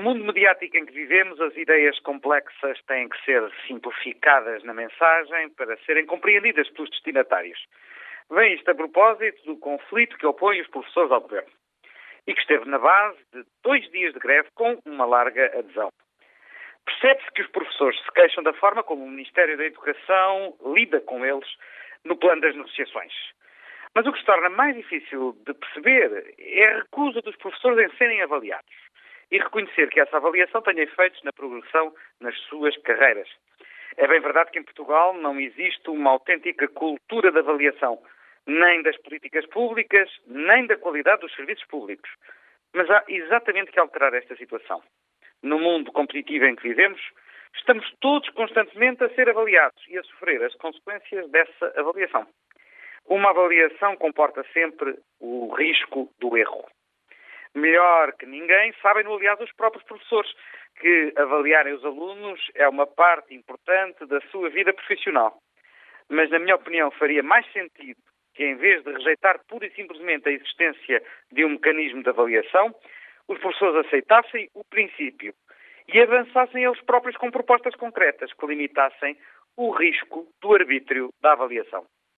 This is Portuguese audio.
No mundo mediático em que vivemos, as ideias complexas têm que ser simplificadas na mensagem para serem compreendidas pelos destinatários. Vem isto a propósito do conflito que opõe os professores ao governo e que esteve na base de dois dias de greve com uma larga adesão. Percebe-se que os professores se queixam da forma como o Ministério da Educação lida com eles no plano das negociações. Mas o que se torna mais difícil de perceber é a recusa dos professores em serem avaliados e reconhecer que essa avaliação tenha efeitos na progressão nas suas carreiras. É bem verdade que em Portugal não existe uma autêntica cultura de avaliação, nem das políticas públicas, nem da qualidade dos serviços públicos. Mas há exatamente que alterar esta situação. No mundo competitivo em que vivemos, estamos todos constantemente a ser avaliados e a sofrer as consequências dessa avaliação. Uma avaliação comporta sempre o risco do erro. Melhor que ninguém, sabem-no, aliás, os próprios professores, que avaliarem os alunos é uma parte importante da sua vida profissional. Mas, na minha opinião, faria mais sentido que, em vez de rejeitar pura e simplesmente a existência de um mecanismo de avaliação, os professores aceitassem o princípio e avançassem eles próprios com propostas concretas que limitassem o risco do arbítrio da avaliação.